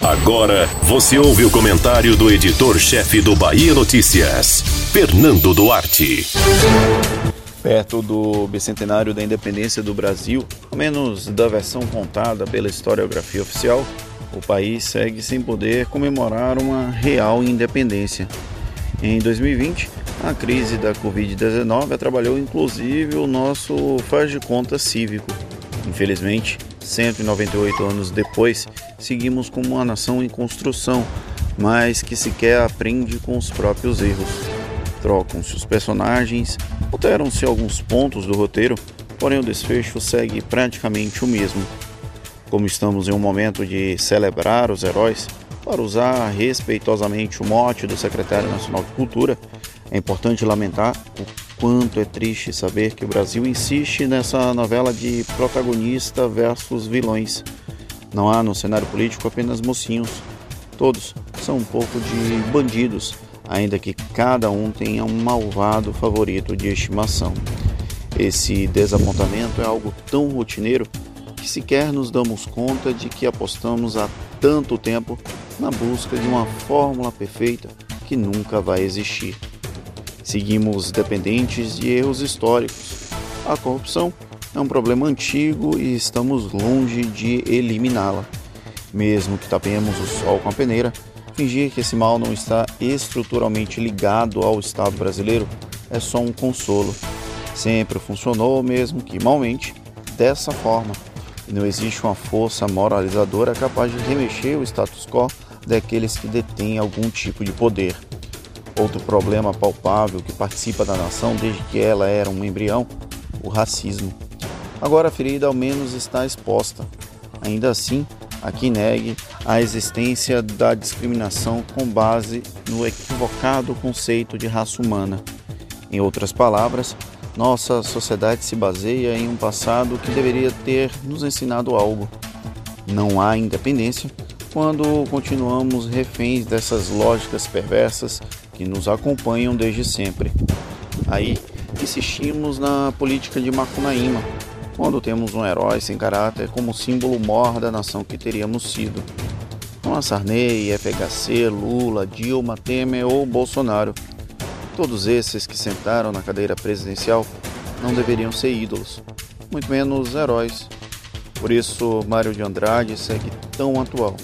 Agora você ouve o comentário do editor-chefe do Bahia Notícias, Fernando Duarte. Perto do bicentenário da independência do Brasil, ao menos da versão contada pela historiografia oficial, o país segue sem poder comemorar uma real independência. Em 2020, a crise da Covid-19 atrapalhou inclusive o nosso faz de conta cívico. Infelizmente, 198 anos depois, seguimos como uma nação em construção, mas que sequer aprende com os próprios erros. Trocam-se os personagens, alteram-se alguns pontos do roteiro, porém o desfecho segue praticamente o mesmo. Como estamos em um momento de celebrar os heróis, para usar respeitosamente o mote do secretário nacional de Cultura, é importante lamentar o quanto é triste saber que o Brasil insiste nessa novela de protagonista versus vilões. Não há no cenário político apenas mocinhos. Todos são um pouco de bandidos, ainda que cada um tenha um malvado favorito de estimação. Esse desapontamento é algo tão rotineiro que sequer nos damos conta de que apostamos há tanto tempo na busca de uma fórmula perfeita que nunca vai existir. Seguimos dependentes de erros históricos. A corrupção é um problema antigo e estamos longe de eliminá-la. Mesmo que tapemos o sol com a peneira, fingir que esse mal não está estruturalmente ligado ao Estado brasileiro é só um consolo. Sempre funcionou, mesmo que malmente, dessa forma. E não existe uma força moralizadora capaz de remexer o status quo daqueles que detêm algum tipo de poder. Outro problema palpável que participa da nação desde que ela era um embrião, o racismo. Agora a ferida ao menos está exposta. Ainda assim, aqui negue a existência da discriminação com base no equivocado conceito de raça humana. Em outras palavras, nossa sociedade se baseia em um passado que deveria ter nos ensinado algo. Não há independência quando continuamos reféns dessas lógicas perversas que nos acompanham desde sempre. Aí insistimos na política de Macunaíma, quando temos um herói sem caráter como símbolo mor da nação que teríamos sido. Não há Sarney, FHC, Lula, Dilma, Temer ou Bolsonaro. Todos esses que sentaram na cadeira presidencial não deveriam ser ídolos, muito menos heróis. Por isso, Mário de Andrade segue tão atual.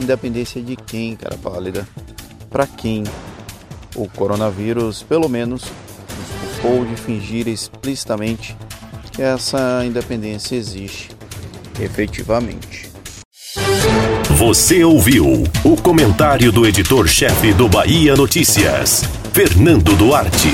Independência de quem, cara pálida? para quem o coronavírus, pelo menos, nos culpou de fingir explicitamente que essa independência existe efetivamente. Você ouviu o comentário do editor-chefe do Bahia Notícias, Fernando Duarte.